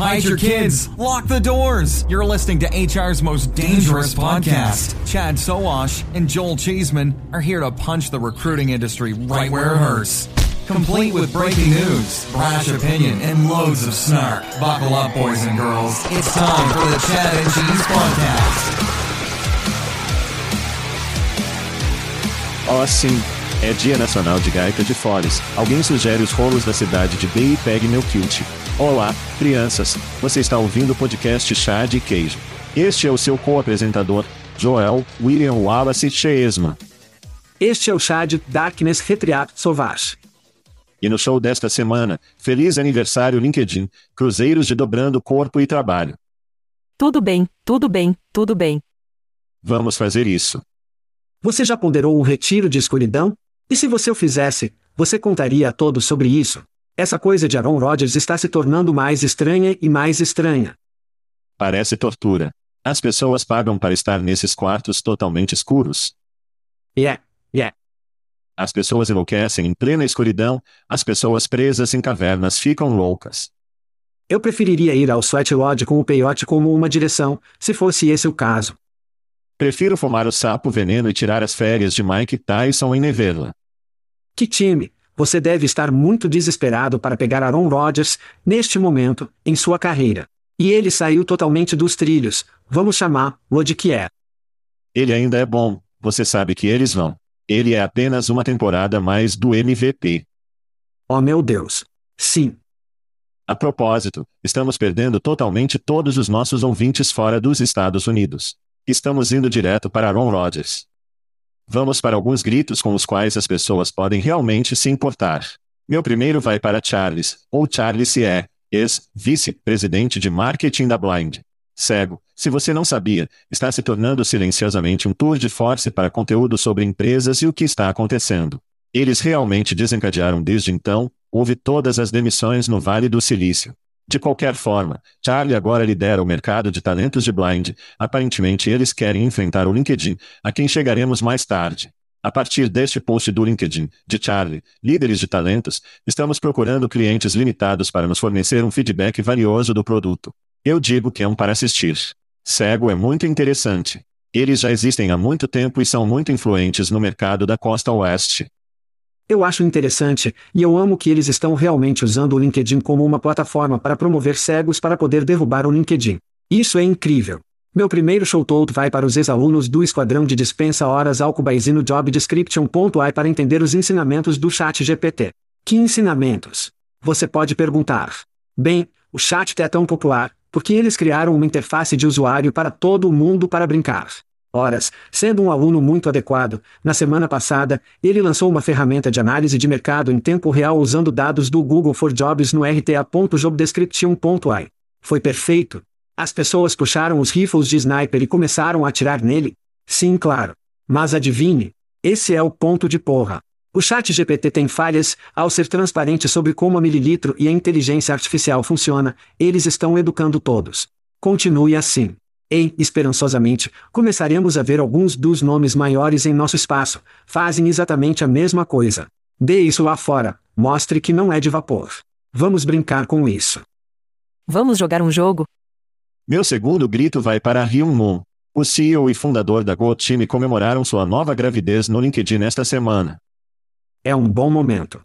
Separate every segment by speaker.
Speaker 1: Hide your kids. Lock the doors. You're listening to HR's most dangerous podcast. Chad Soash and Joel Cheeseman are here to punch the recruiting industry right where it hurts. Complete with breaking news, brash opinion, and loads of snark. Buckle up, boys and girls. It's time for the Chad and Cheese Podcast.
Speaker 2: Oh, sim. É Dia Nacional de Gaita de Foles. Alguém sugere os rolos da cidade de B e pegue meu kilt. Olá, crianças. Você está ouvindo o podcast Chá de Queijo. Este é o seu co-apresentador, Joel William Wallace Cheesman.
Speaker 3: Este é o Chad Darkness Retriat Sauvage.
Speaker 2: E no show desta semana, feliz aniversário LinkedIn, cruzeiros de dobrando corpo e trabalho.
Speaker 4: Tudo bem, tudo bem, tudo bem.
Speaker 2: Vamos fazer isso.
Speaker 3: Você já ponderou um retiro de escuridão? E se você o fizesse, você contaria a todos sobre isso? Essa coisa de Aaron Rodgers está se tornando mais estranha e mais estranha.
Speaker 2: Parece tortura. As pessoas pagam para estar nesses quartos totalmente escuros.
Speaker 3: Yeah, yeah.
Speaker 2: As pessoas enlouquecem em plena escuridão, as pessoas presas em cavernas ficam loucas.
Speaker 3: Eu preferiria ir ao Sweat Lodge com o peiote como uma direção, se fosse esse o caso.
Speaker 2: Prefiro fumar o sapo veneno e tirar as férias de Mike Tyson em Nevela.
Speaker 3: Que time! Você deve estar muito desesperado para pegar Aaron Rodgers, neste momento, em sua carreira. E ele saiu totalmente dos trilhos, vamos chamar, o de que é.
Speaker 2: Ele ainda é bom, você sabe que eles vão. Ele é apenas uma temporada mais do MVP.
Speaker 3: Oh meu Deus. Sim.
Speaker 2: A propósito, estamos perdendo totalmente todos os nossos ouvintes fora dos Estados Unidos. Estamos indo direto para Aaron Rodgers. Vamos para alguns gritos com os quais as pessoas podem realmente se importar. Meu primeiro vai para Charles, ou Charles é, ex-vice-presidente de marketing da Blind. Cego, se você não sabia, está se tornando silenciosamente um tour de force para conteúdo sobre empresas e o que está acontecendo. Eles realmente desencadearam desde então, houve todas as demissões no Vale do Silício. De qualquer forma, Charlie agora lidera o mercado de talentos de Blind. Aparentemente eles querem enfrentar o LinkedIn, a quem chegaremos mais tarde. A partir deste post do LinkedIn, de Charlie, líderes de talentos, estamos procurando clientes limitados para nos fornecer um feedback valioso do produto. Eu digo que é um para assistir. Cego é muito interessante. Eles já existem há muito tempo e são muito influentes no mercado da costa oeste.
Speaker 3: Eu acho interessante, e eu amo que eles estão realmente usando o LinkedIn como uma plataforma para promover cegos para poder derrubar o LinkedIn. Isso é incrível. Meu primeiro showtout vai para os ex-alunos do Esquadrão de Dispensa Horas Alcubaisi no Job Description.ai para entender os ensinamentos do Chat GPT. Que ensinamentos? Você pode perguntar. Bem, o chat é tão popular, porque eles criaram uma interface de usuário para todo mundo para brincar. Horas, sendo um aluno muito adequado, na semana passada, ele lançou uma ferramenta de análise de mercado em tempo real usando dados do Google for Jobs no rta.jobdescription.ai. Foi perfeito. As pessoas puxaram os rifles de sniper e começaram a atirar nele? Sim, claro. Mas adivinhe. Esse é o ponto de porra. O chat GPT tem falhas, ao ser transparente sobre como a mililitro e a inteligência artificial funciona, eles estão educando todos. Continue assim. E, esperançosamente, começaremos a ver alguns dos nomes maiores em nosso espaço, fazem exatamente a mesma coisa. Dê isso lá fora, mostre que não é de vapor. Vamos brincar com isso.
Speaker 4: Vamos jogar um jogo?
Speaker 2: Meu segundo grito vai para Hyun Moon. O CEO e fundador da Go Time comemoraram sua nova gravidez no LinkedIn esta semana.
Speaker 3: É um bom momento.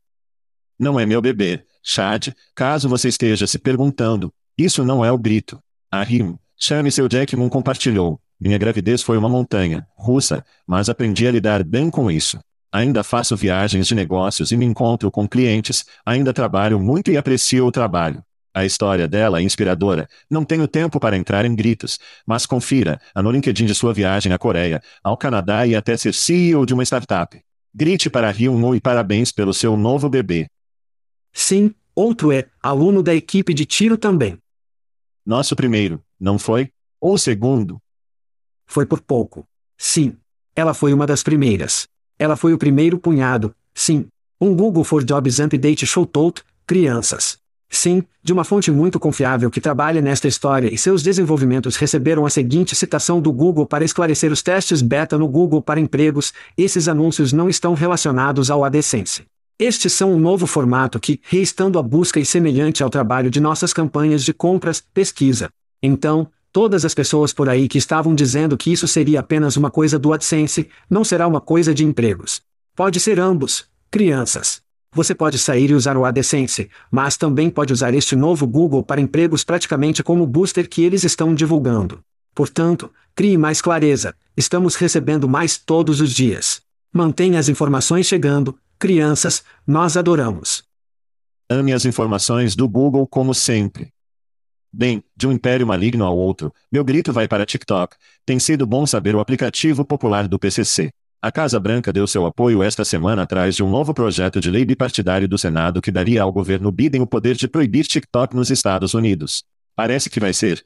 Speaker 2: Não é meu bebê, Chad, caso você esteja se perguntando. Isso não é o grito. A Hyun, chame seu Jack Moon compartilhou. Minha gravidez foi uma montanha russa, mas aprendi a lidar bem com isso. Ainda faço viagens de negócios e me encontro com clientes, ainda trabalho muito e aprecio o trabalho. A história dela é inspiradora. Não tenho tempo para entrar em gritos, mas confira a no LinkedIn de sua viagem à Coreia, ao Canadá e até ser CEO de uma startup. Grite para Hyun e parabéns pelo seu novo bebê.
Speaker 3: Sim, outro é aluno da equipe de tiro também.
Speaker 2: Nosso primeiro, não foi? Ou segundo?
Speaker 3: Foi por pouco. Sim. Ela foi uma das primeiras. Ela foi o primeiro punhado, sim. Um Google for Jobs Update Showtout, crianças. Sim, de uma fonte muito confiável que trabalha nesta história e seus desenvolvimentos receberam a seguinte citação do Google para esclarecer os testes beta no Google para empregos, esses anúncios não estão relacionados ao AdSense. Estes são um novo formato que, reestando a busca e semelhante ao trabalho de nossas campanhas de compras, pesquisa. Então, todas as pessoas por aí que estavam dizendo que isso seria apenas uma coisa do AdSense, não será uma coisa de empregos. Pode ser ambos, crianças. Você pode sair e usar o AdSense, mas também pode usar este novo Google para empregos praticamente como o booster que eles estão divulgando. Portanto, crie mais clareza. Estamos recebendo mais todos os dias. Mantenha as informações chegando, crianças, nós adoramos.
Speaker 2: Ame as informações do Google como sempre. Bem, de um império maligno ao outro, meu grito vai para TikTok. Tem sido bom saber o aplicativo popular do PCC. A Casa Branca deu seu apoio esta semana atrás de um novo projeto de lei bipartidário do Senado que daria ao governo Biden o poder de proibir TikTok nos Estados Unidos. Parece que vai ser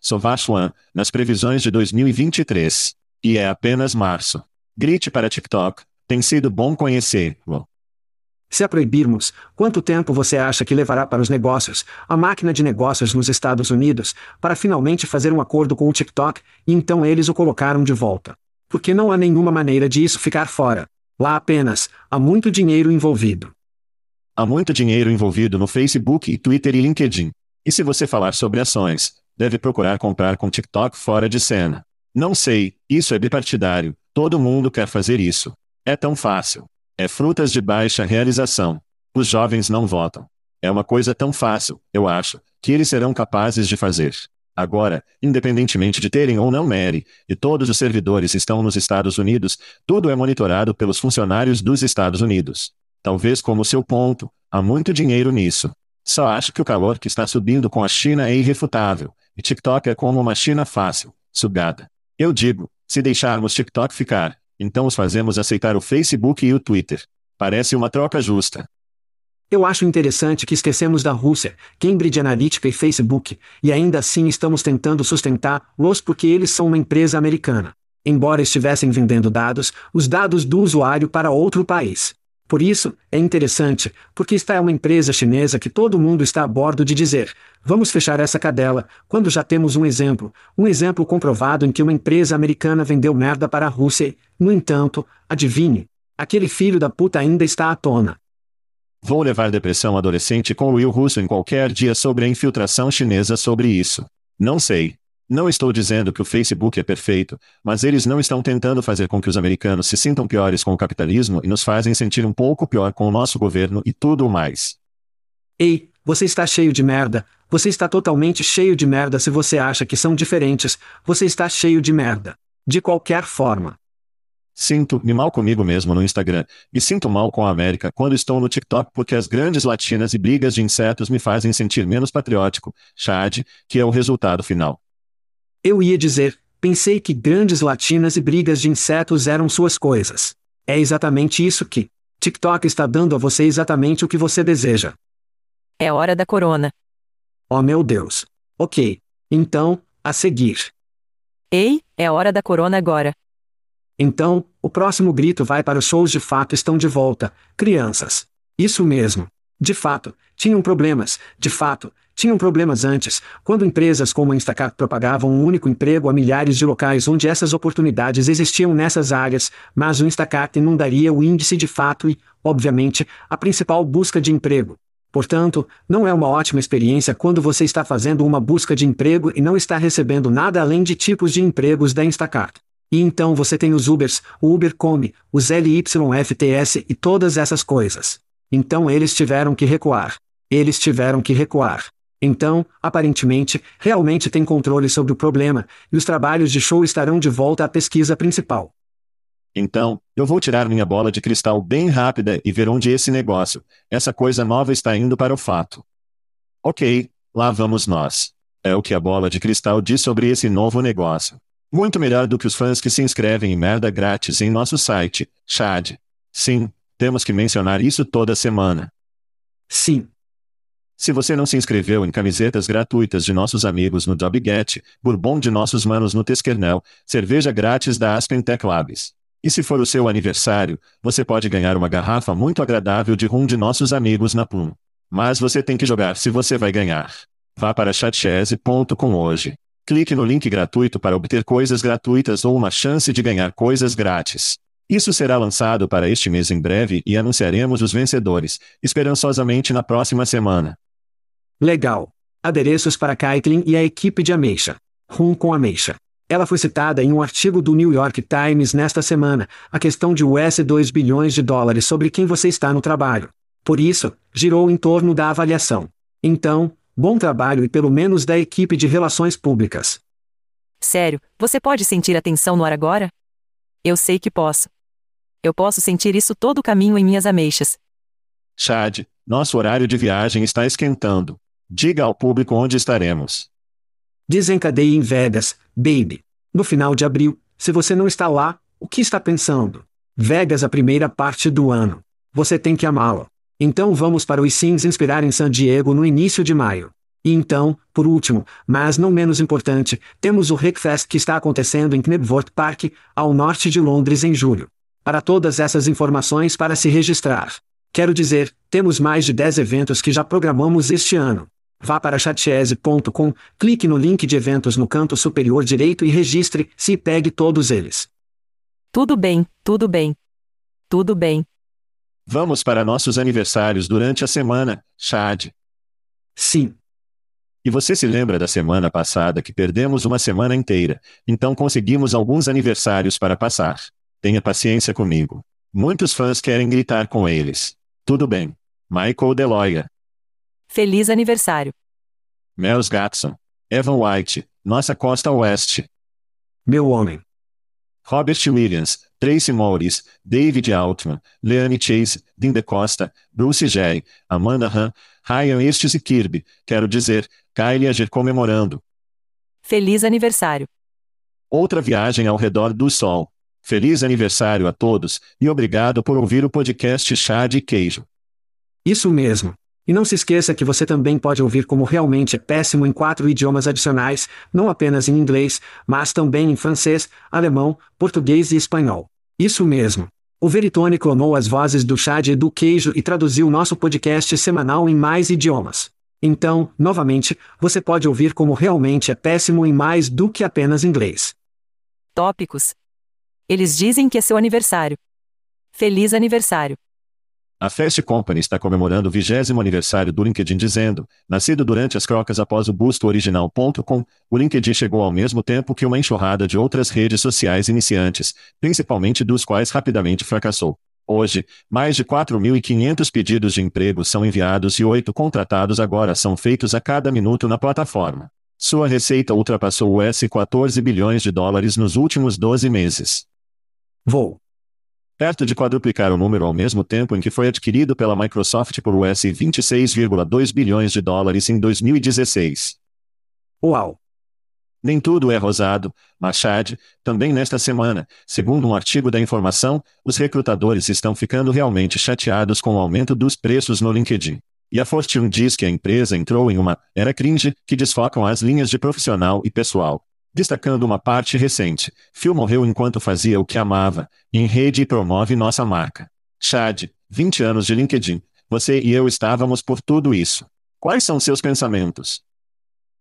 Speaker 2: Sovash One, nas previsões de 2023. E é apenas março. Grite para TikTok, tem sido bom conhecer-lo.
Speaker 3: Se a proibirmos, quanto tempo você acha que levará para os negócios, a máquina de negócios nos Estados Unidos, para finalmente fazer um acordo com o TikTok, e então eles o colocaram de volta? Porque não há nenhuma maneira de isso ficar fora. Lá apenas, há muito dinheiro envolvido.
Speaker 2: Há muito dinheiro envolvido no Facebook e Twitter e LinkedIn. E se você falar sobre ações, deve procurar comprar com TikTok fora de cena. Não sei, isso é bipartidário, todo mundo quer fazer isso. É tão fácil. É frutas de baixa realização. Os jovens não votam. É uma coisa tão fácil, eu acho, que eles serão capazes de fazer. Agora, independentemente de terem ou não Mary, e todos os servidores estão nos Estados Unidos, tudo é monitorado pelos funcionários dos Estados Unidos. Talvez como seu ponto, há muito dinheiro nisso. Só acho que o calor que está subindo com a China é irrefutável, e TikTok é como uma China fácil, sugada. Eu digo, se deixarmos TikTok ficar, então os fazemos aceitar o Facebook e o Twitter. Parece uma troca justa.
Speaker 3: Eu acho interessante que esquecemos da Rússia, Cambridge Analytica e Facebook, e ainda assim estamos tentando sustentar-los porque eles são uma empresa americana. Embora estivessem vendendo dados, os dados do usuário para outro país. Por isso, é interessante, porque está é uma empresa chinesa que todo mundo está a bordo de dizer: vamos fechar essa cadela, quando já temos um exemplo, um exemplo comprovado em que uma empresa americana vendeu merda para a Rússia e, no entanto, adivinhe, aquele filho da puta ainda está à tona.
Speaker 2: Vou levar depressão adolescente com Will Russo em qualquer dia sobre a infiltração chinesa sobre isso. Não sei. Não estou dizendo que o Facebook é perfeito, mas eles não estão tentando fazer com que os americanos se sintam piores com o capitalismo e nos fazem sentir um pouco pior com o nosso governo e tudo mais.
Speaker 3: Ei, você está cheio de merda. Você está totalmente cheio de merda se você acha que são diferentes. Você está cheio de merda. De qualquer forma.
Speaker 2: Sinto-me mal comigo mesmo no Instagram. Me sinto mal com a América quando estou no TikTok porque as grandes latinas e brigas de insetos me fazem sentir menos patriótico, Chad, que é o resultado final.
Speaker 3: Eu ia dizer, pensei que grandes latinas e brigas de insetos eram suas coisas. É exatamente isso que TikTok está dando a você exatamente o que você deseja.
Speaker 4: É hora da corona.
Speaker 3: Oh meu Deus. Ok. Então, a seguir.
Speaker 4: Ei, é hora da corona agora.
Speaker 3: Então, o próximo grito vai para os shows de fato estão de volta, crianças. Isso mesmo. De fato, tinham problemas, de fato, tinham problemas antes, quando empresas como a Instacart propagavam um único emprego a milhares de locais onde essas oportunidades existiam nessas áreas, mas o Instacart inundaria o índice de fato e, obviamente, a principal busca de emprego. Portanto, não é uma ótima experiência quando você está fazendo uma busca de emprego e não está recebendo nada além de tipos de empregos da Instacart. E então você tem os Ubers, o Uber Come, os LYFTS e todas essas coisas. Então eles tiveram que recuar. Eles tiveram que recuar. Então, aparentemente, realmente tem controle sobre o problema, e os trabalhos de show estarão de volta à pesquisa principal.
Speaker 2: Então, eu vou tirar minha bola de cristal bem rápida e ver onde esse negócio, essa coisa nova está indo para o fato. Ok, lá vamos nós. É o que a bola de cristal diz sobre esse novo negócio. Muito melhor do que os fãs que se inscrevem em merda grátis em nosso site, Chad. Sim, temos que mencionar isso toda semana.
Speaker 3: Sim.
Speaker 2: Se você não se inscreveu em camisetas gratuitas de nossos amigos no Jobget, bourbon de nossos manos no Tesquernel, cerveja grátis da Aspen Tech Labs. E se for o seu aniversário, você pode ganhar uma garrafa muito agradável de rum de nossos amigos na Plum. Mas você tem que jogar se você vai ganhar. Vá para chatchese.com hoje. Clique no link gratuito para obter coisas gratuitas ou uma chance de ganhar coisas grátis. Isso será lançado para este mês em breve e anunciaremos os vencedores, esperançosamente na próxima semana.
Speaker 3: Legal. Adereços para Caitlin e a equipe de Ameixa. Rum com Ameixa. Ela foi citada em um artigo do New York Times nesta semana, a questão de US 2 bilhões de dólares sobre quem você está no trabalho. Por isso, girou em torno da avaliação. Então, Bom trabalho e pelo menos da equipe de relações públicas.
Speaker 4: Sério, você pode sentir a tensão no ar agora? Eu sei que posso. Eu posso sentir isso todo o caminho em minhas ameixas.
Speaker 2: Chad, nosso horário de viagem está esquentando. Diga ao público onde estaremos.
Speaker 3: Desencadeie em Vegas, baby. No final de abril, se você não está lá, o que está pensando? Vegas a primeira parte do ano. Você tem que amá-lo. Então vamos para os Sims inspirar em San Diego no início de maio. E então, por último, mas não menos importante, temos o Rickfest que está acontecendo em Knebworth Park, ao norte de Londres em julho. Para todas essas informações para se registrar. Quero dizer, temos mais de 10 eventos que já programamos este ano. Vá para chatese.com, clique no link de eventos no canto superior direito e registre-se e pegue todos eles.
Speaker 4: Tudo bem, tudo bem. Tudo bem.
Speaker 2: Vamos para nossos aniversários durante a semana, Chad.
Speaker 3: Sim.
Speaker 2: E você se lembra da semana passada que perdemos uma semana inteira, então conseguimos alguns aniversários para passar. Tenha paciência comigo. Muitos fãs querem gritar com eles. Tudo bem. Michael Deloya.
Speaker 4: Feliz aniversário.
Speaker 2: Mels Gatson. Evan White, nossa costa oeste.
Speaker 3: Meu homem.
Speaker 2: Robert Williams, Tracy Morris, David Altman, Leanne Chase, Dean Costa, Bruce J., Amanda Han, Ryan Estes e Kirby, quero dizer, Kylie Ager comemorando.
Speaker 4: Feliz aniversário.
Speaker 2: Outra viagem ao redor do sol. Feliz aniversário a todos, e obrigado por ouvir o podcast Chá de Queijo.
Speaker 3: Isso mesmo. E não se esqueça que você também pode ouvir como realmente é péssimo em quatro idiomas adicionais, não apenas em inglês, mas também em francês, alemão, português e espanhol. Isso mesmo. O Veritone clonou as vozes do chá e do queijo e traduziu nosso podcast semanal em mais idiomas. Então, novamente, você pode ouvir como realmente é péssimo em mais do que apenas inglês.
Speaker 4: Tópicos. Eles dizem que é seu aniversário. Feliz aniversário.
Speaker 2: A Fast Company está comemorando o vigésimo aniversário do LinkedIn dizendo, nascido durante as crocas após o busto original.com, o LinkedIn chegou ao mesmo tempo que uma enxurrada de outras redes sociais iniciantes, principalmente dos quais rapidamente fracassou. Hoje, mais de 4.500 pedidos de emprego são enviados e oito contratados agora são feitos a cada minuto na plataforma. Sua receita ultrapassou os 14 bilhões de dólares nos últimos 12 meses.
Speaker 3: Vou
Speaker 2: perto de quadruplicar o número ao mesmo tempo em que foi adquirido pela Microsoft por US 26,2 bilhões de dólares em 2016.
Speaker 3: Uau!
Speaker 2: Nem tudo é rosado, Machad, também nesta semana, segundo um artigo da informação, os recrutadores estão ficando realmente chateados com o aumento dos preços no LinkedIn. E a Fortune diz que a empresa entrou em uma era cringe que desfocam as linhas de profissional e pessoal. Destacando uma parte recente, Phil morreu enquanto fazia o que amava, em rede e promove nossa marca. Chad, 20 anos de LinkedIn. Você e eu estávamos por tudo isso. Quais são seus pensamentos?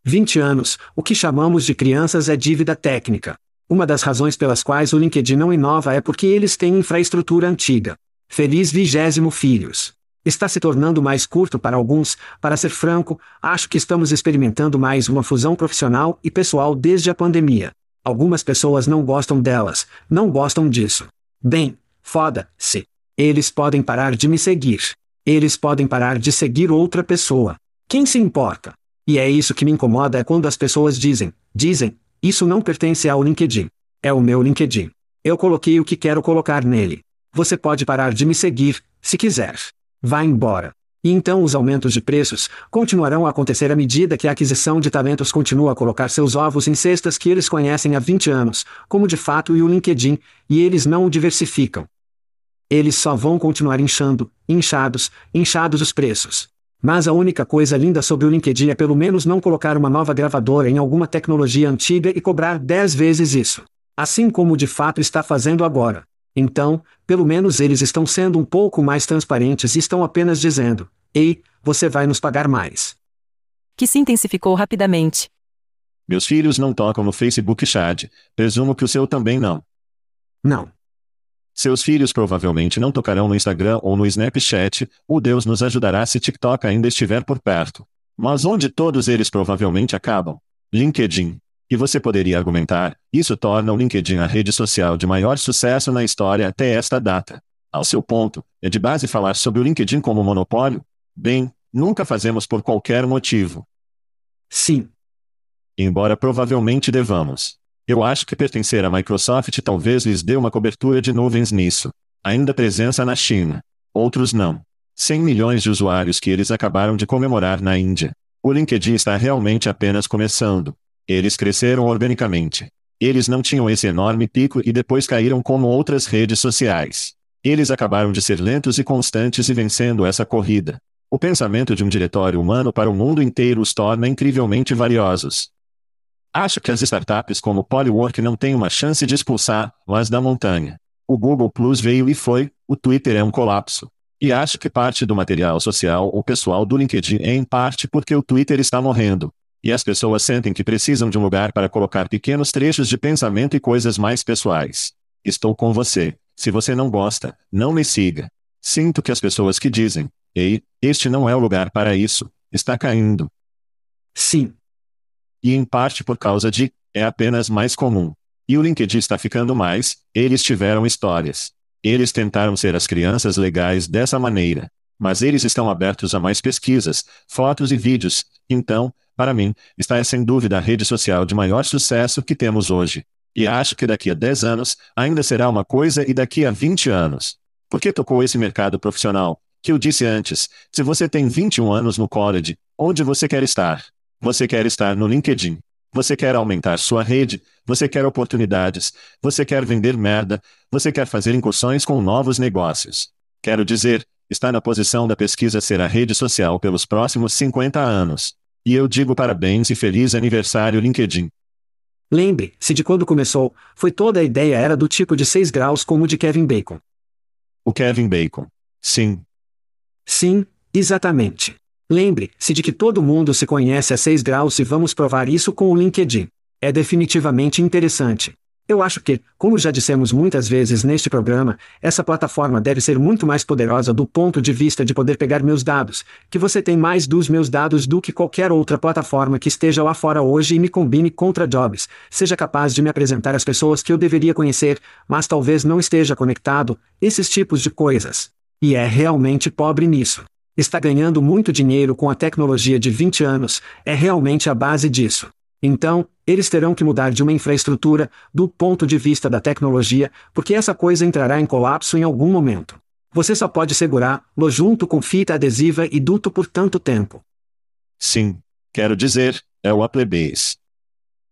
Speaker 3: 20 anos, o que chamamos de crianças é dívida técnica. Uma das razões pelas quais o LinkedIn não inova é porque eles têm infraestrutura antiga. Feliz vigésimo filhos. Está se tornando mais curto para alguns, para ser franco, acho que estamos experimentando mais uma fusão profissional e pessoal desde a pandemia. Algumas pessoas não gostam delas, não gostam disso. Bem, foda-se. Eles podem parar de me seguir. Eles podem parar de seguir outra pessoa. Quem se importa? E é isso que me incomoda é quando as pessoas dizem, dizem, isso não pertence ao LinkedIn. É o meu LinkedIn. Eu coloquei o que quero colocar nele. Você pode parar de me seguir, se quiser. Vá embora. E então os aumentos de preços continuarão a acontecer à medida que a aquisição de talentos continua a colocar seus ovos em cestas que eles conhecem há 20 anos, como de fato e o LinkedIn, e eles não o diversificam. Eles só vão continuar inchando, inchados, inchados os preços. Mas a única coisa linda sobre o LinkedIn é pelo menos não colocar uma nova gravadora em alguma tecnologia antiga e cobrar 10 vezes isso. Assim como de fato está fazendo agora. Então, pelo menos eles estão sendo um pouco mais transparentes e estão apenas dizendo: Ei, você vai nos pagar mais.
Speaker 4: Que se intensificou rapidamente.
Speaker 2: Meus filhos não tocam no Facebook Chat, presumo que o seu também não.
Speaker 3: Não.
Speaker 2: Seus filhos provavelmente não tocarão no Instagram ou no Snapchat, o Deus nos ajudará se TikTok ainda estiver por perto. Mas onde todos eles provavelmente acabam? LinkedIn. E você poderia argumentar, isso torna o LinkedIn a rede social de maior sucesso na história até esta data. Ao seu ponto, é de base falar sobre o LinkedIn como monopólio? Bem, nunca fazemos por qualquer motivo.
Speaker 3: Sim.
Speaker 2: Embora provavelmente devamos. Eu acho que pertencer à Microsoft talvez lhes dê uma cobertura de nuvens nisso. Ainda presença na China. Outros não. 100 milhões de usuários que eles acabaram de comemorar na Índia. O LinkedIn está realmente apenas começando. Eles cresceram organicamente. Eles não tinham esse enorme pico e depois caíram como outras redes sociais. Eles acabaram de ser lentos e constantes e vencendo essa corrida. O pensamento de um diretório humano para o mundo inteiro os torna incrivelmente valiosos. Acho que as startups como Polywork não têm uma chance de expulsar mas da montanha. O Google Plus veio e foi, o Twitter é um colapso. E acho que parte do material social ou pessoal do LinkedIn é em parte porque o Twitter está morrendo. E as pessoas sentem que precisam de um lugar para colocar pequenos trechos de pensamento e coisas mais pessoais. Estou com você. Se você não gosta, não me siga. Sinto que as pessoas que dizem, ei, este não é o lugar para isso, está caindo.
Speaker 3: Sim.
Speaker 2: E em parte por causa de, é apenas mais comum. E o LinkedIn está ficando mais, eles tiveram histórias. Eles tentaram ser as crianças legais dessa maneira. Mas eles estão abertos a mais pesquisas, fotos e vídeos, então, para mim, está é sem dúvida a rede social de maior sucesso que temos hoje. E acho que daqui a 10 anos, ainda será uma coisa e daqui a 20 anos. Por que tocou esse mercado profissional? Que eu disse antes, se você tem 21 anos no college, onde você quer estar? Você quer estar no LinkedIn. Você quer aumentar sua rede, você quer oportunidades, você quer vender merda, você quer fazer incursões com novos negócios. Quero dizer, está na posição da pesquisa ser a rede social pelos próximos 50 anos. E eu digo parabéns e feliz aniversário LinkedIn.
Speaker 3: Lembre-se de quando começou, foi toda a ideia era do tipo de 6 graus como o de Kevin Bacon.
Speaker 2: O Kevin Bacon. Sim.
Speaker 3: Sim, exatamente. Lembre-se de que todo mundo se conhece a 6 graus e vamos provar isso com o LinkedIn. É definitivamente interessante. Eu acho que, como já dissemos muitas vezes neste programa, essa plataforma deve ser muito mais poderosa do ponto de vista de poder pegar meus dados, que você tem mais dos meus dados do que qualquer outra plataforma que esteja lá fora hoje e me combine contra jobs, seja capaz de me apresentar as pessoas que eu deveria conhecer, mas talvez não esteja conectado, esses tipos de coisas. E é realmente pobre nisso. Está ganhando muito dinheiro com a tecnologia de 20 anos, é realmente a base disso. Então, eles terão que mudar de uma infraestrutura, do ponto de vista da tecnologia, porque essa coisa entrará em colapso em algum momento. Você só pode segurá-lo junto com fita adesiva e duto por tanto tempo.
Speaker 2: Sim. Quero dizer, é o Applebase.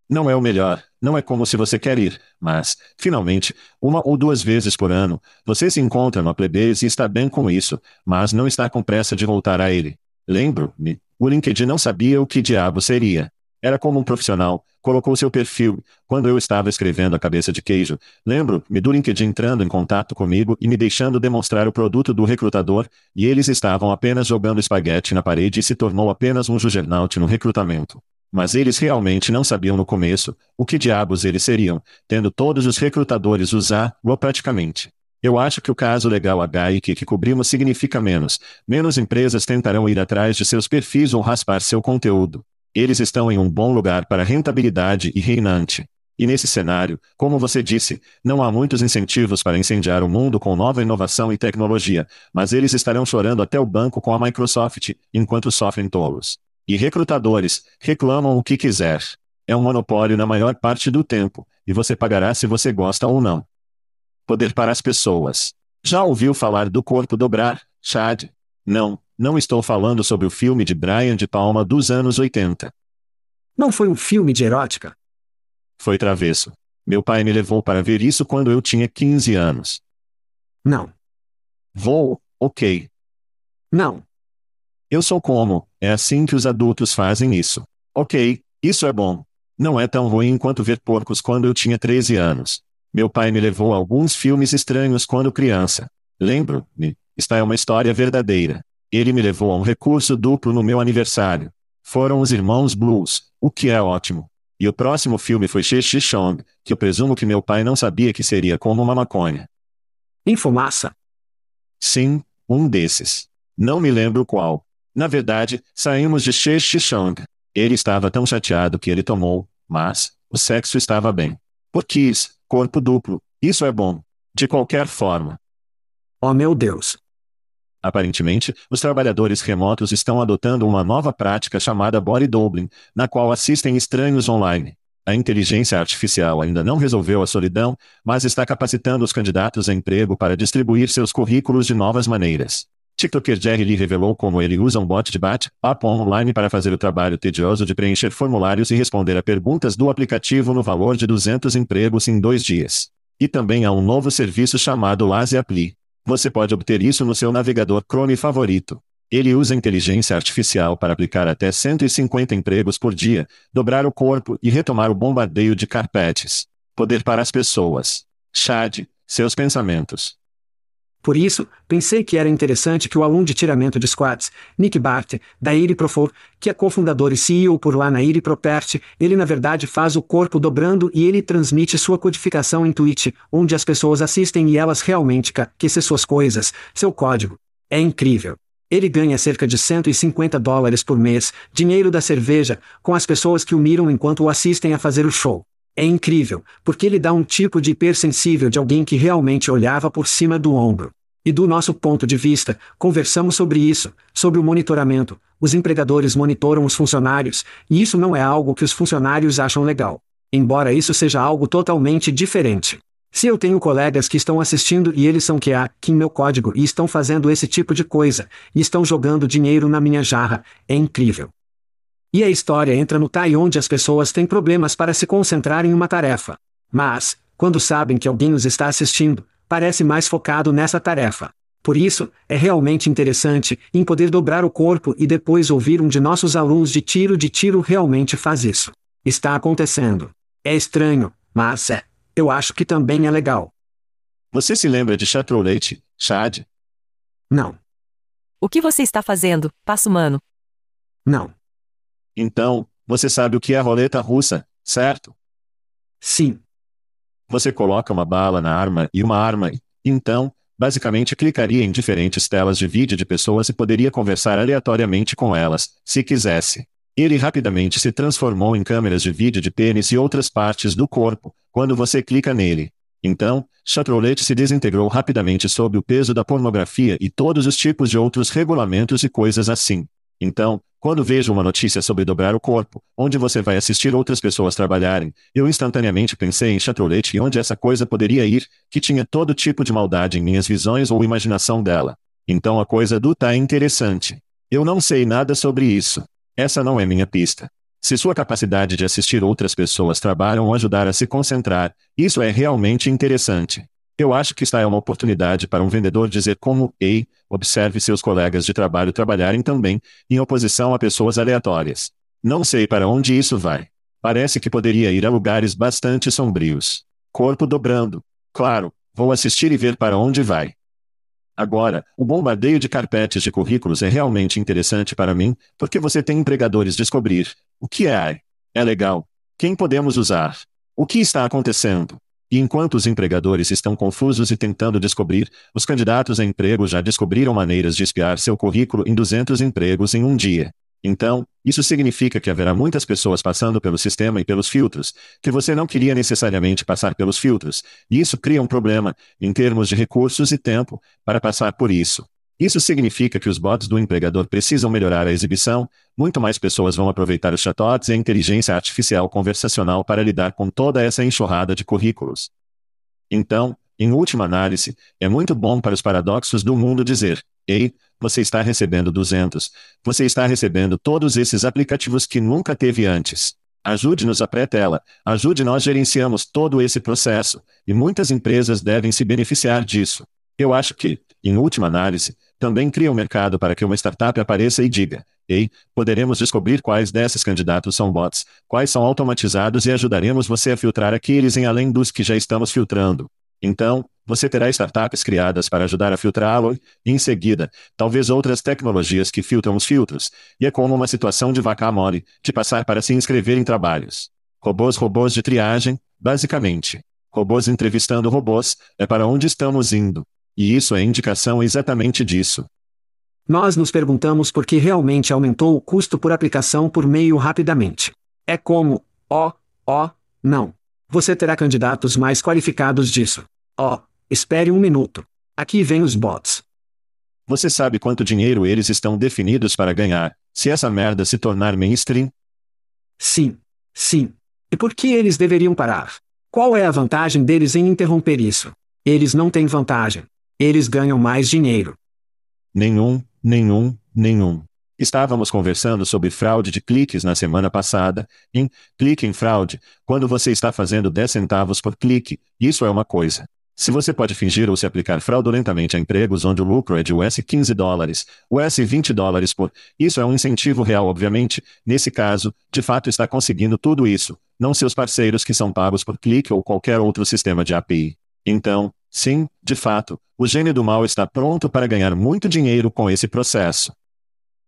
Speaker 2: Não é o melhor, não é como se você quer ir, mas, finalmente, uma ou duas vezes por ano, você se encontra no Applebase e está bem com isso, mas não está com pressa de voltar a ele. Lembro-me, o LinkedIn não sabia o que diabo seria. Era como um profissional, colocou seu perfil. Quando eu estava escrevendo a cabeça de queijo, lembro-me do LinkedIn entrando em contato comigo e me deixando demonstrar o produto do recrutador, e eles estavam apenas jogando espaguete na parede e se tornou apenas um juggernaut no recrutamento. Mas eles realmente não sabiam no começo o que diabos eles seriam, tendo todos os recrutadores usar-o praticamente. Eu acho que o caso legal H que, que cobrimos significa menos. Menos empresas tentarão ir atrás de seus perfis ou raspar seu conteúdo. Eles estão em um bom lugar para rentabilidade e reinante. E nesse cenário, como você disse, não há muitos incentivos para incendiar o mundo com nova inovação e tecnologia, mas eles estarão chorando até o banco com a Microsoft, enquanto sofrem tolos. E recrutadores reclamam o que quiser. É um monopólio na maior parte do tempo, e você pagará se você gosta ou não. Poder para as pessoas. Já ouviu falar do corpo dobrar, Chad? Não, não estou falando sobre o filme de Brian de Palma dos anos 80.
Speaker 3: Não foi um filme de erótica?
Speaker 2: Foi travesso. Meu pai me levou para ver isso quando eu tinha 15 anos.
Speaker 3: Não.
Speaker 2: Vou, ok.
Speaker 3: Não.
Speaker 2: Eu sou como, é assim que os adultos fazem isso. Ok, isso é bom. Não é tão ruim quanto ver porcos quando eu tinha 13 anos. Meu pai me levou a alguns filmes estranhos quando criança. Lembro-me, esta é uma história verdadeira. Ele me levou a um recurso duplo no meu aniversário. Foram os Irmãos Blues, o que é ótimo. E o próximo filme foi Xixi Chong, que eu presumo que meu pai não sabia que seria como uma maconha.
Speaker 3: Em fumaça?
Speaker 2: Sim, um desses. Não me lembro qual. Na verdade, saímos de She Shishong. Ele estava tão chateado que ele tomou, mas, o sexo estava bem. Por quis, corpo duplo, isso é bom. De qualquer forma.
Speaker 3: Oh meu Deus.
Speaker 2: Aparentemente, os trabalhadores remotos estão adotando uma nova prática chamada body doubling, na qual assistem estranhos online. A inteligência artificial ainda não resolveu a solidão, mas está capacitando os candidatos a emprego para distribuir seus currículos de novas maneiras. TikToker Jerry Lee revelou como ele usa um bot de bate-papo online para fazer o trabalho tedioso de preencher formulários e responder a perguntas do aplicativo no valor de 200 empregos em dois dias. E também há um novo serviço chamado Lazy Apply. Você pode obter isso no seu navegador Chrome favorito. Ele usa inteligência artificial para aplicar até 150 empregos por dia, dobrar o corpo e retomar o bombardeio de carpetes. Poder para as pessoas. Chad, seus pensamentos.
Speaker 3: Por isso, pensei que era interessante que o aluno de tiramento de squats, Nick Bart, da Iri Profor, que é cofundador e CEO por lá na Iri Property, ele na verdade faz o corpo dobrando e ele transmite sua codificação em Twitch, onde as pessoas assistem e elas realmente aquecem suas coisas, seu código. É incrível. Ele ganha cerca de 150 dólares por mês, dinheiro da cerveja, com as pessoas que o miram enquanto o assistem a fazer o show. É incrível, porque ele dá um tipo de hipersensível de alguém que realmente olhava por cima do ombro. E do nosso ponto de vista, conversamos sobre isso, sobre o monitoramento. Os empregadores monitoram os funcionários, e isso não é algo que os funcionários acham legal. Embora isso seja algo totalmente diferente. Se eu tenho colegas que estão assistindo e eles são que em meu código e estão fazendo esse tipo de coisa, e estão jogando dinheiro na minha jarra, é incrível. E a história entra no TAI onde as pessoas têm problemas para se concentrar em uma tarefa. Mas, quando sabem que alguém os está assistindo, parece mais focado nessa tarefa. Por isso, é realmente interessante, em poder dobrar o corpo e depois ouvir um de nossos alunos de tiro de tiro realmente faz isso. Está acontecendo. É estranho, mas é. Eu acho que também é legal.
Speaker 2: Você se lembra de Chatroulette, Chad?
Speaker 3: Não.
Speaker 4: O que você está fazendo, passo humano?
Speaker 3: Não.
Speaker 2: Então, você sabe o que é roleta russa, certo?
Speaker 3: Sim.
Speaker 2: Você coloca uma bala na arma e uma arma e, então, basicamente clicaria em diferentes telas de vídeo de pessoas e poderia conversar aleatoriamente com elas, se quisesse. Ele rapidamente se transformou em câmeras de vídeo de pênis e outras partes do corpo, quando você clica nele. Então, Chatroulette se desintegrou rapidamente sob o peso da pornografia e todos os tipos de outros regulamentos e coisas assim. Então, quando vejo uma notícia sobre dobrar o corpo, onde você vai assistir outras pessoas trabalharem, eu instantaneamente pensei em Chatroulette e onde essa coisa poderia ir, que tinha todo tipo de maldade em minhas visões ou imaginação dela. Então a coisa do tá é interessante. Eu não sei nada sobre isso. Essa não é minha pista. Se sua capacidade de assistir outras pessoas trabalham ou ajudar a se concentrar, isso é realmente interessante. Eu acho que está é uma oportunidade para um vendedor dizer como, ei, observe seus colegas de trabalho trabalharem também, em oposição a pessoas aleatórias. Não sei para onde isso vai. Parece que poderia ir a lugares bastante sombrios. Corpo dobrando. Claro, vou assistir e ver para onde vai. Agora, o bombardeio de carpetes de currículos é realmente interessante para mim, porque você tem empregadores descobrir o que é. É legal. Quem podemos usar? O que está acontecendo? E enquanto os empregadores estão confusos e tentando descobrir, os candidatos a emprego já descobriram maneiras de espiar seu currículo em 200 empregos em um dia. Então, isso significa que haverá muitas pessoas passando pelo sistema e pelos filtros, que você não queria necessariamente passar pelos filtros, e isso cria um problema, em termos de recursos e tempo, para passar por isso. Isso significa que os bots do empregador precisam melhorar a exibição, muito mais pessoas vão aproveitar os chatbots e a inteligência artificial conversacional para lidar com toda essa enxurrada de currículos. Então, em última análise, é muito bom para os paradoxos do mundo dizer: Ei, você está recebendo 200, você está recebendo todos esses aplicativos que nunca teve antes. Ajude-nos a pré-tela, ajude nós gerenciamos todo esse processo, e muitas empresas devem se beneficiar disso. Eu acho que, em última análise, também cria um mercado para que uma startup apareça e diga: Ei, poderemos descobrir quais desses candidatos são bots, quais são automatizados e ajudaremos você a filtrar aqueles em além dos que já estamos filtrando. Então, você terá startups criadas para ajudar a filtrá-lo e, em seguida, talvez outras tecnologias que filtram os filtros, e é como uma situação de vaca mole, de passar para se inscrever em trabalhos. Robôs robôs de triagem, basicamente. Robôs entrevistando robôs, é para onde estamos indo. E isso é indicação exatamente disso.
Speaker 3: Nós nos perguntamos por que realmente aumentou o custo por aplicação por meio rapidamente. É como, ó, oh, ó, oh, não. Você terá candidatos mais qualificados disso. Ó, oh, espere um minuto. Aqui vem os bots.
Speaker 2: Você sabe quanto dinheiro eles estão definidos para ganhar, se essa merda se tornar mainstream?
Speaker 3: Sim. Sim. E por que eles deveriam parar? Qual é a vantagem deles em interromper isso? Eles não têm vantagem. Eles ganham mais dinheiro.
Speaker 2: Nenhum, nenhum, nenhum. Estávamos conversando sobre fraude de cliques na semana passada. Em clique em fraude, quando você está fazendo 10 centavos por clique, isso é uma coisa. Se você pode fingir ou se aplicar fraudulentamente a empregos onde o lucro é de US 15 dólares, US 20 dólares por, isso é um incentivo real, obviamente. Nesse caso, de fato está conseguindo tudo isso, não seus parceiros que são pagos por clique ou qualquer outro sistema de API. Então, sim, de fato, o gênio do mal está pronto para ganhar muito dinheiro com esse processo.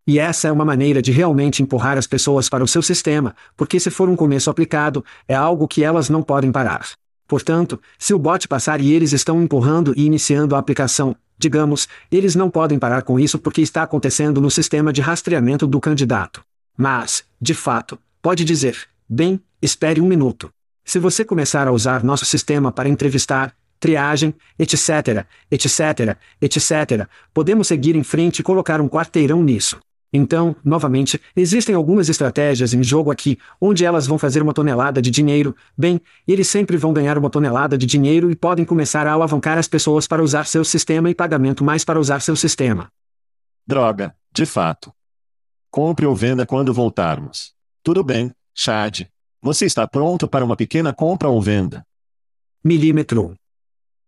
Speaker 3: E essa é uma maneira de realmente empurrar as pessoas para o seu sistema, porque se for um começo aplicado, é algo que elas não podem parar. Portanto, se o bot passar e eles estão empurrando e iniciando a aplicação, digamos, eles não podem parar com isso porque está acontecendo no sistema de rastreamento do candidato. Mas, de fato, pode dizer: bem, espere um minuto. Se você começar a usar nosso sistema para entrevistar, triagem, etc., etc., etc., podemos seguir em frente e colocar um quarteirão nisso. Então, novamente, existem algumas estratégias em jogo aqui, onde elas vão fazer uma tonelada de dinheiro, bem, eles sempre vão ganhar uma tonelada de dinheiro e podem começar a alavancar as pessoas para usar seu sistema e pagamento mais para usar seu sistema.
Speaker 2: Droga, de fato. Compre ou venda quando voltarmos. Tudo bem, Chad. Você está pronto para uma pequena compra ou venda?
Speaker 3: Milímetro.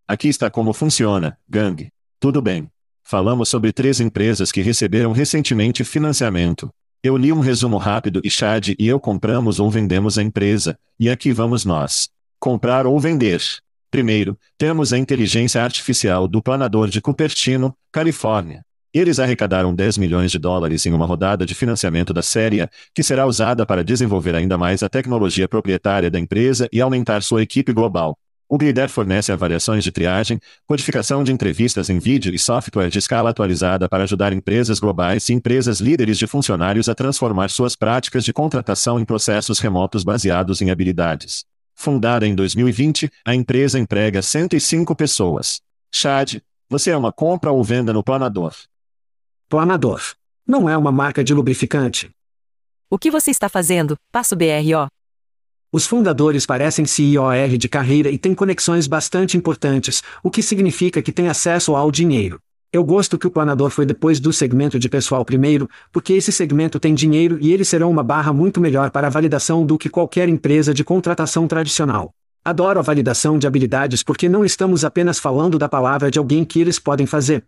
Speaker 2: Aqui está como funciona, Gang. Tudo bem. Falamos sobre três empresas que receberam recentemente financiamento. Eu li um resumo rápido e Chad e eu compramos ou vendemos a empresa, e aqui vamos nós. Comprar ou vender. Primeiro, temos a inteligência artificial do planador de Cupertino, Califórnia. Eles arrecadaram 10 milhões de dólares em uma rodada de financiamento da série, que será usada para desenvolver ainda mais a tecnologia proprietária da empresa e aumentar sua equipe global. O Glider fornece avaliações de triagem, codificação de entrevistas em vídeo e software de escala atualizada para ajudar empresas globais e empresas líderes de funcionários a transformar suas práticas de contratação em processos remotos baseados em habilidades. Fundada em 2020, a empresa emprega 105 pessoas. Chad, você é uma compra ou venda no Planador?
Speaker 3: Planador. Não é uma marca de lubrificante.
Speaker 4: O que você está fazendo, Passo BRO?
Speaker 3: Os fundadores parecem CIOR de carreira e têm conexões bastante importantes, o que significa que têm acesso ao dinheiro. Eu gosto que o planador foi depois do segmento de pessoal primeiro, porque esse segmento tem dinheiro e eles serão uma barra muito melhor para a validação do que qualquer empresa de contratação tradicional. Adoro a validação de habilidades porque não estamos apenas falando da palavra de alguém que eles podem fazer,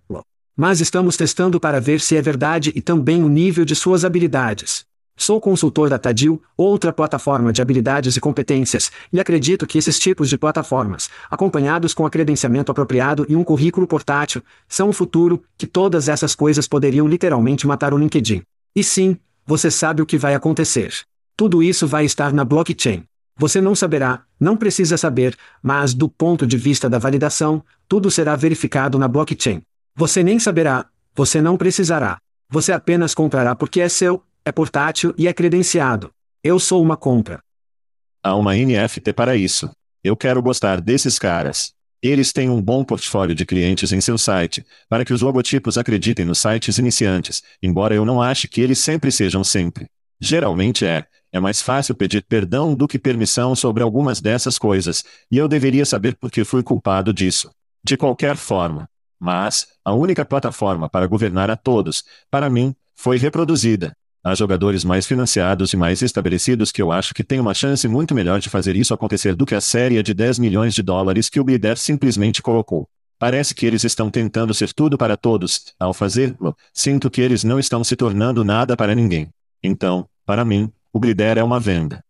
Speaker 3: mas estamos testando para ver se é verdade e também o nível de suas habilidades. Sou consultor da Tadil, outra plataforma de habilidades e competências, e acredito que esses tipos de plataformas, acompanhados com a credenciamento apropriado e um currículo portátil, são o futuro, que todas essas coisas poderiam literalmente matar o LinkedIn. E sim, você sabe o que vai acontecer. Tudo isso vai estar na blockchain. Você não saberá, não precisa saber, mas do ponto de vista da validação, tudo será verificado na blockchain. Você nem saberá, você não precisará. Você apenas comprará porque é seu, é portátil e é credenciado. Eu sou uma compra.
Speaker 2: Há uma NFT para isso. Eu quero gostar desses caras. Eles têm um bom portfólio de clientes em seu site, para que os logotipos acreditem nos sites iniciantes, embora eu não ache que eles sempre sejam sempre. Geralmente é, é mais fácil pedir perdão do que permissão sobre algumas dessas coisas, e eu deveria saber por que fui culpado disso. De qualquer forma. Mas, a única plataforma para governar a todos, para mim, foi reproduzida. Há jogadores mais financiados e mais estabelecidos que eu acho que têm uma chance muito melhor de fazer isso acontecer do que a série de 10 milhões de dólares que o Blider simplesmente colocou. Parece que eles estão tentando ser tudo para todos. Ao fazê-lo, sinto que eles não estão se tornando nada para ninguém. Então, para mim, o Glider é uma venda.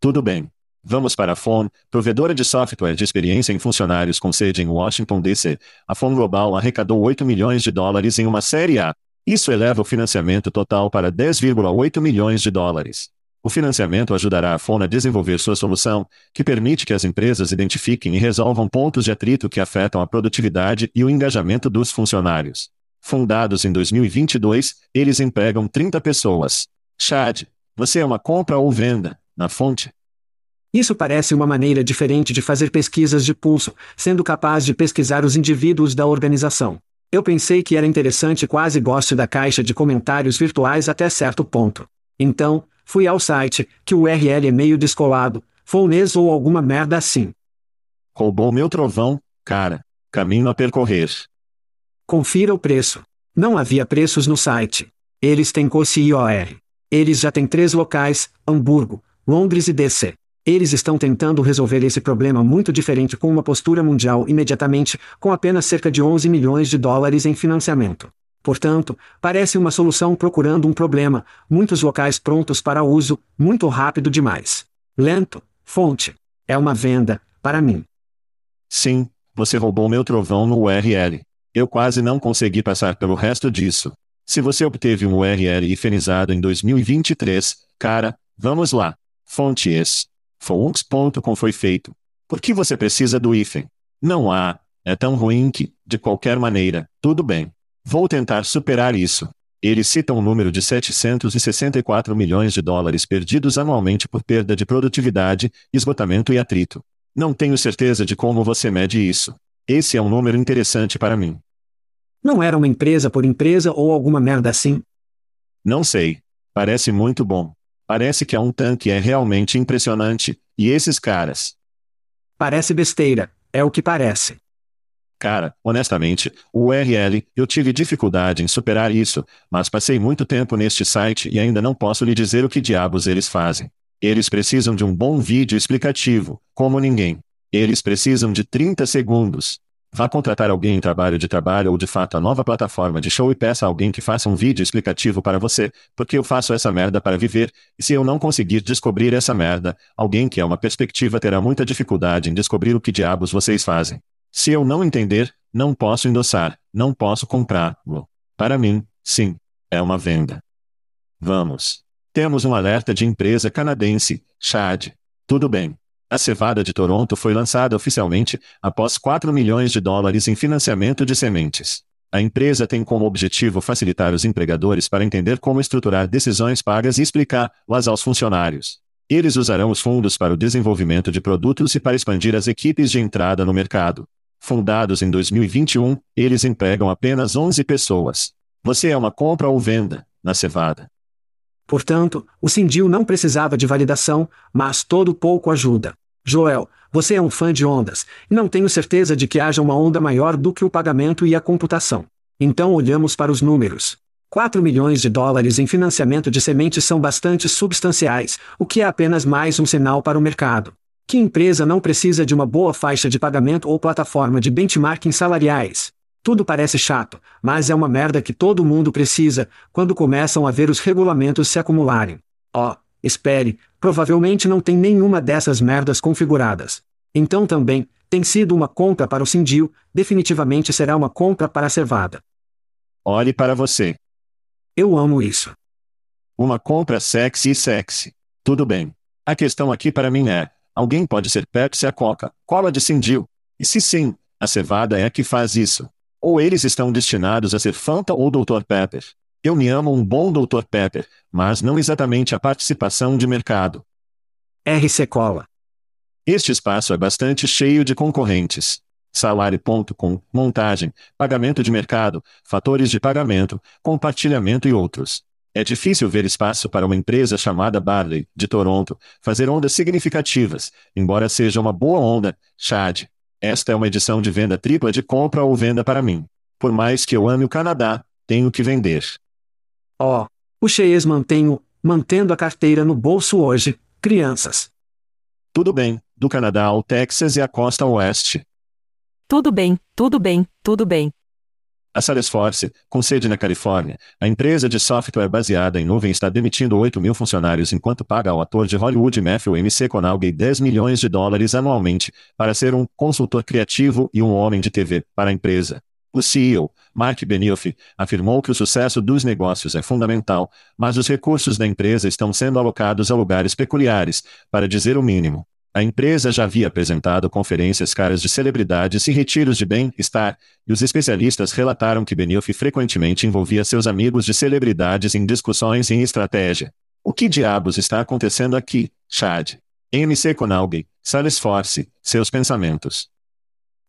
Speaker 2: Tudo bem. Vamos para a FON, provedora de software de experiência em funcionários com sede em Washington, D.C. A FON Global arrecadou 8 milhões de dólares em uma série A. Isso eleva o financiamento total para 10,8 milhões de dólares. O financiamento ajudará a FON a desenvolver sua solução, que permite que as empresas identifiquem e resolvam pontos de atrito que afetam a produtividade e o engajamento dos funcionários. Fundados em 2022, eles empregam 30 pessoas. Chad, você é uma compra ou venda, na fonte.
Speaker 3: Isso parece uma maneira diferente de fazer pesquisas de pulso, sendo capaz de pesquisar os indivíduos da organização. Eu pensei que era interessante e quase gosto da caixa de comentários virtuais até certo ponto. Então, fui ao site, que o URL é meio descolado, Founês ou alguma merda assim.
Speaker 2: Roubou meu trovão, cara. Caminho a percorrer.
Speaker 3: Confira o preço. Não havia preços no site. Eles têm COSI-IOR. Eles já têm três locais, Hamburgo, Londres e DC. Eles estão tentando resolver esse problema muito diferente com uma postura mundial imediatamente, com apenas cerca de 11 milhões de dólares em financiamento. Portanto, parece uma solução procurando um problema, muitos locais prontos para uso, muito rápido demais. Lento, fonte. É uma venda, para mim.
Speaker 2: Sim, você roubou meu trovão no URL. Eu quase não consegui passar pelo resto disso. Se você obteve um URL ifenizado em 2023, cara, vamos lá. Fontes. Fonts.com foi feito. Por que você precisa do hífen? Não há. É tão ruim que, de qualquer maneira, tudo bem. Vou tentar superar isso. Eles citam um número de 764 milhões de dólares perdidos anualmente por perda de produtividade, esgotamento e atrito. Não tenho certeza de como você mede isso. Esse é um número interessante para mim.
Speaker 3: Não era uma empresa por empresa ou alguma merda assim?
Speaker 2: Não sei. Parece muito bom. Parece que é um tanque é realmente impressionante, e esses caras.
Speaker 3: Parece besteira, é o que parece.
Speaker 2: Cara, honestamente, o URL, eu tive dificuldade em superar isso, mas passei muito tempo neste site e ainda não posso lhe dizer o que diabos eles fazem. Eles precisam de um bom vídeo explicativo, como ninguém. Eles precisam de 30 segundos. Vá contratar alguém em trabalho de trabalho ou de fato a nova plataforma de show e peça a alguém que faça um vídeo explicativo para você, porque eu faço essa merda para viver, e se eu não conseguir descobrir essa merda, alguém que é uma perspectiva terá muita dificuldade em descobrir o que diabos vocês fazem. Se eu não entender, não posso endossar, não posso comprá-lo. Para mim, sim, é uma venda. Vamos. Temos um alerta de empresa canadense, Chad. Tudo bem. A cevada de Toronto foi lançada oficialmente, após 4 milhões de dólares em financiamento de sementes. A empresa tem como objetivo facilitar os empregadores para entender como estruturar decisões pagas e explicá-las aos funcionários. Eles usarão os fundos para o desenvolvimento de produtos e para expandir as equipes de entrada no mercado. Fundados em 2021, eles empregam apenas 11 pessoas. Você é uma compra ou venda, na cevada.
Speaker 3: Portanto, o Sindil não precisava de validação, mas todo pouco ajuda. Joel, você é um fã de ondas, e não tenho certeza de que haja uma onda maior do que o pagamento e a computação. Então olhamos para os números. 4 milhões de dólares em financiamento de sementes são bastante substanciais, o que é apenas mais um sinal para o mercado. Que empresa não precisa de uma boa faixa de pagamento ou plataforma de benchmarking salariais? Tudo parece chato, mas é uma merda que todo mundo precisa, quando começam a ver os regulamentos se acumularem. Ó, oh, espere, provavelmente não tem nenhuma dessas merdas configuradas. Então também, tem sido uma compra para o Sindil, definitivamente será uma compra para a Servada.
Speaker 2: Olhe para você.
Speaker 3: Eu amo isso.
Speaker 2: Uma compra sexy e sexy. Tudo bem. A questão aqui para mim é, alguém pode ser Pepsi a Coca, cola de Sindil? E se sim, a Cevada é a que faz isso. Ou eles estão destinados a ser Fanta ou Dr. Pepper. Eu me amo um bom Dr. Pepper, mas não exatamente a participação de mercado.
Speaker 3: RC Cola.
Speaker 2: Este espaço é bastante cheio de concorrentes salário.com, montagem, pagamento de mercado, fatores de pagamento, compartilhamento e outros. É difícil ver espaço para uma empresa chamada Barley, de Toronto, fazer ondas significativas, embora seja uma boa onda, Chad. Esta é uma edição de venda tripla de compra ou venda para mim. Por mais que eu ame o Canadá, tenho que vender.
Speaker 3: Oh, o Cheyes mantenho, mantendo a carteira no bolso hoje, crianças.
Speaker 2: Tudo bem, do Canadá ao Texas e a costa oeste.
Speaker 4: Tudo bem, tudo bem, tudo bem.
Speaker 2: A Salesforce, com sede na Califórnia, a empresa de software baseada em nuvem está demitindo 8 mil funcionários enquanto paga ao ator de Hollywood Matthew MC Conaughey 10 milhões de dólares anualmente, para ser um consultor criativo e um homem de TV para a empresa. O CEO, Mark Benioff, afirmou que o sucesso dos negócios é fundamental, mas os recursos da empresa estão sendo alocados a lugares peculiares, para dizer o mínimo. A empresa já havia apresentado conferências caras de celebridades e retiros de bem-estar, e os especialistas relataram que Benioff frequentemente envolvia seus amigos de celebridades em discussões em estratégia. O que diabos está acontecendo aqui, Chad? MC Conalgay, Salesforce, seus pensamentos.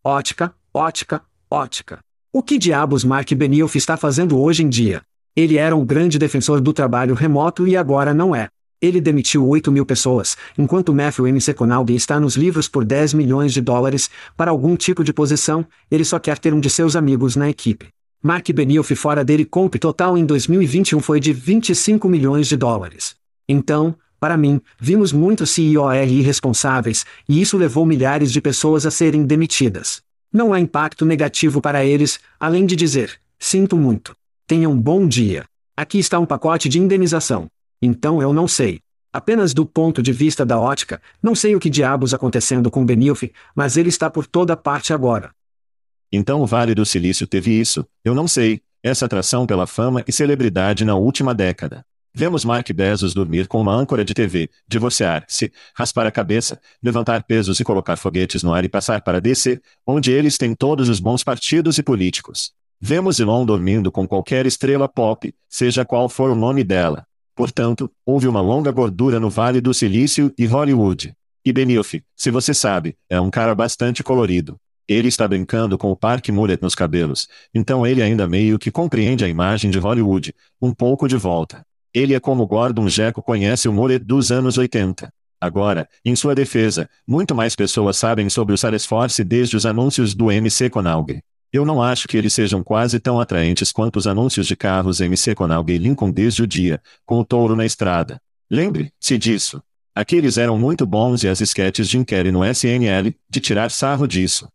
Speaker 3: Ótica, ótica, ótica. O que diabos Mark Benioff está fazendo hoje em dia? Ele era um grande defensor do trabalho remoto e agora não é. Ele demitiu 8 mil pessoas, enquanto Matthew M. Conaldi está nos livros por 10 milhões de dólares, para algum tipo de posição, ele só quer ter um de seus amigos na equipe. Mark Benioff fora dele compre total em 2021 foi de 25 milhões de dólares. Então, para mim, vimos muitos CEOR irresponsáveis, e isso levou milhares de pessoas a serem demitidas. Não há impacto negativo para eles, além de dizer, sinto muito. Tenha um bom dia. Aqui está um pacote de indenização. Então eu não sei. Apenas do ponto de vista da ótica, não sei o que diabos acontecendo com Benilf, mas ele está por toda parte agora.
Speaker 2: Então o Vale do Silício teve isso, eu não sei, essa atração pela fama e celebridade na última década. Vemos Mark Bezos dormir com uma âncora de TV, divorciar-se, raspar a cabeça, levantar pesos e colocar foguetes no ar e passar para DC, onde eles têm todos os bons partidos e políticos. Vemos Elon dormindo com qualquer estrela pop, seja qual for o nome dela. Portanto, houve uma longa gordura no Vale do Silício e Hollywood. E Benioff, se você sabe, é um cara bastante colorido. Ele está brincando com o Parque Mullet nos cabelos, então ele ainda meio que compreende a imagem de Hollywood, um pouco de volta. Ele é como Gordon Gekko conhece o mullet dos anos 80. Agora, em sua defesa, muito mais pessoas sabem sobre o Salesforce desde os anúncios do MC Conalg. Eu não acho que eles sejam quase tão atraentes quanto os anúncios de carros MC Conalg e Lincoln desde o dia, com o touro na estrada. Lembre-se disso. Aqueles eram muito bons e as esquetes de Inquere no SNL, de tirar sarro disso.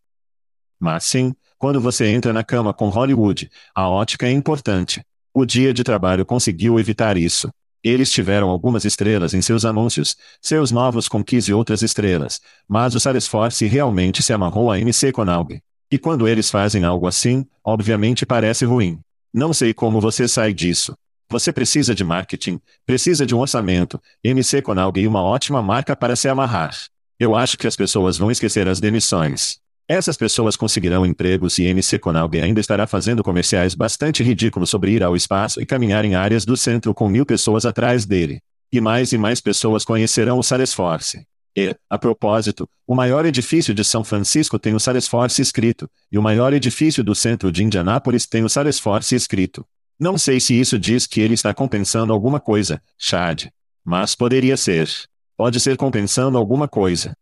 Speaker 2: Mas sim, quando você entra na cama com Hollywood, a ótica é importante. O dia de trabalho conseguiu evitar isso. Eles tiveram algumas estrelas em seus anúncios, seus novos conquis e outras estrelas, mas o Salesforce realmente se amarrou a MC Conalg. E quando eles fazem algo assim, obviamente parece ruim. Não sei como você sai disso. Você precisa de marketing, precisa de um orçamento, MC Conalg e uma ótima marca para se amarrar. Eu acho que as pessoas vão esquecer as demissões. Essas pessoas conseguirão empregos e MC Conalg ainda estará fazendo comerciais bastante ridículos sobre ir ao espaço e caminhar em áreas do centro com mil pessoas atrás dele. E mais e mais pessoas conhecerão o Salesforce. E, a propósito, o maior edifício de São Francisco tem o Salesforce escrito, e o maior edifício do centro de Indianápolis tem o Salesforce escrito. Não sei se isso diz que ele está compensando alguma coisa, Chad. Mas poderia ser. Pode ser compensando alguma coisa.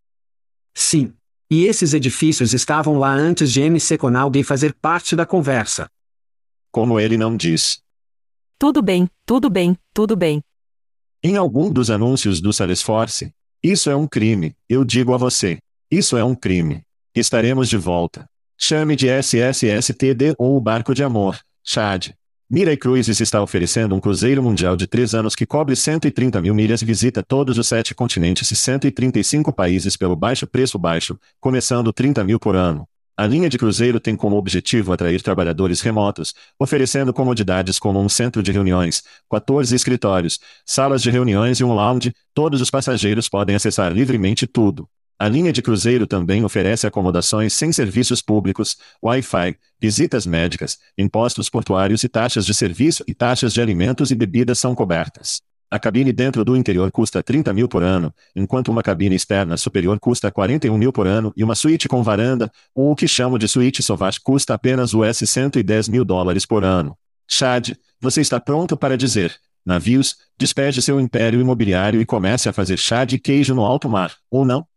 Speaker 3: Sim. E esses edifícios estavam lá antes de MC Conaldi fazer parte da conversa.
Speaker 2: Como ele não diz.
Speaker 4: Tudo bem, tudo bem, tudo bem.
Speaker 2: Em algum dos anúncios do Salesforce, Isso é um crime, eu digo a você. Isso é um crime. Estaremos de volta. Chame de SSSTD ou o Barco de Amor, Chad. Mirai Cruises está oferecendo um cruzeiro mundial de três anos que cobre 130 mil milhas e visita todos os sete continentes e 135 países pelo baixo preço baixo, começando 30 mil por ano. A linha de cruzeiro tem como objetivo atrair trabalhadores remotos, oferecendo comodidades como um centro de reuniões, 14 escritórios, salas de reuniões e um lounge. Todos os passageiros podem acessar livremente tudo. A linha de cruzeiro também oferece acomodações sem serviços públicos, Wi-Fi, visitas médicas, impostos portuários e taxas de serviço e taxas de alimentos e bebidas são cobertas. A cabine dentro do interior custa 30 mil por ano, enquanto uma cabine externa superior custa 41 mil por ano e uma suíte com varanda, ou o que chamo de suíte Sauvage custa apenas US 110 mil dólares por ano. Chad, você está pronto para dizer, navios, despeje seu império imobiliário e comece a fazer chá de queijo no alto mar, ou não?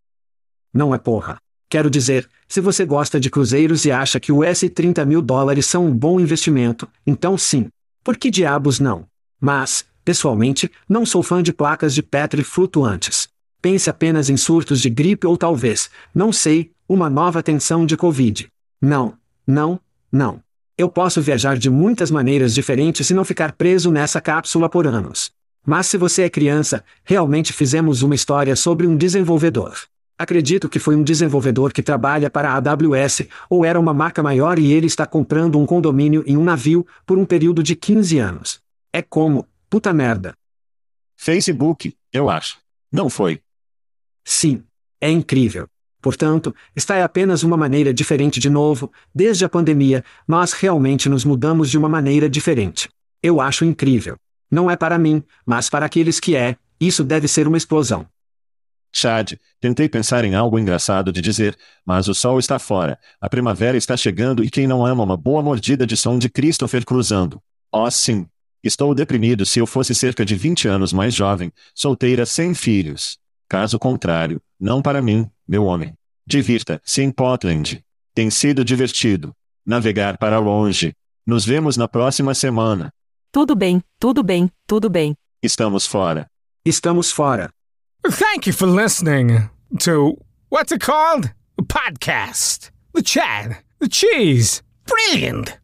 Speaker 3: Não é porra. Quero dizer, se você gosta de cruzeiros e acha que os 30 mil dólares são um bom investimento, então sim. Por que diabos não? Mas, pessoalmente, não sou fã de placas de Petri flutuantes. Pense apenas em surtos de gripe ou talvez, não sei, uma nova tensão de Covid. Não, não, não. Eu posso viajar de muitas maneiras diferentes e não ficar preso nessa cápsula por anos. Mas se você é criança, realmente fizemos uma história sobre um desenvolvedor. Acredito que foi um desenvolvedor que trabalha para a AWS, ou era uma marca maior e ele está comprando um condomínio em um navio, por um período de 15 anos. É como, puta merda.
Speaker 2: Facebook, eu acho. Não foi.
Speaker 3: Sim. É incrível. Portanto, esta é apenas uma maneira diferente de novo, desde a pandemia, nós realmente nos mudamos de uma maneira diferente. Eu acho incrível. Não é para mim, mas para aqueles que é, isso deve ser uma explosão.
Speaker 2: Chad, tentei pensar em algo engraçado de dizer, mas o sol está fora, a primavera está chegando e quem não ama uma boa mordida de som de Christopher cruzando? Oh sim. Estou deprimido se eu fosse cerca de 20 anos mais jovem, solteira sem filhos. Caso contrário, não para mim, meu homem. Divirta-se em Portland. Tem sido divertido. Navegar para longe. Nos vemos na próxima semana.
Speaker 4: Tudo bem, tudo bem, tudo bem.
Speaker 2: Estamos fora.
Speaker 3: Estamos fora.
Speaker 5: Thank you for listening to what's it called? A podcast. The Chad. The Cheese. Brilliant.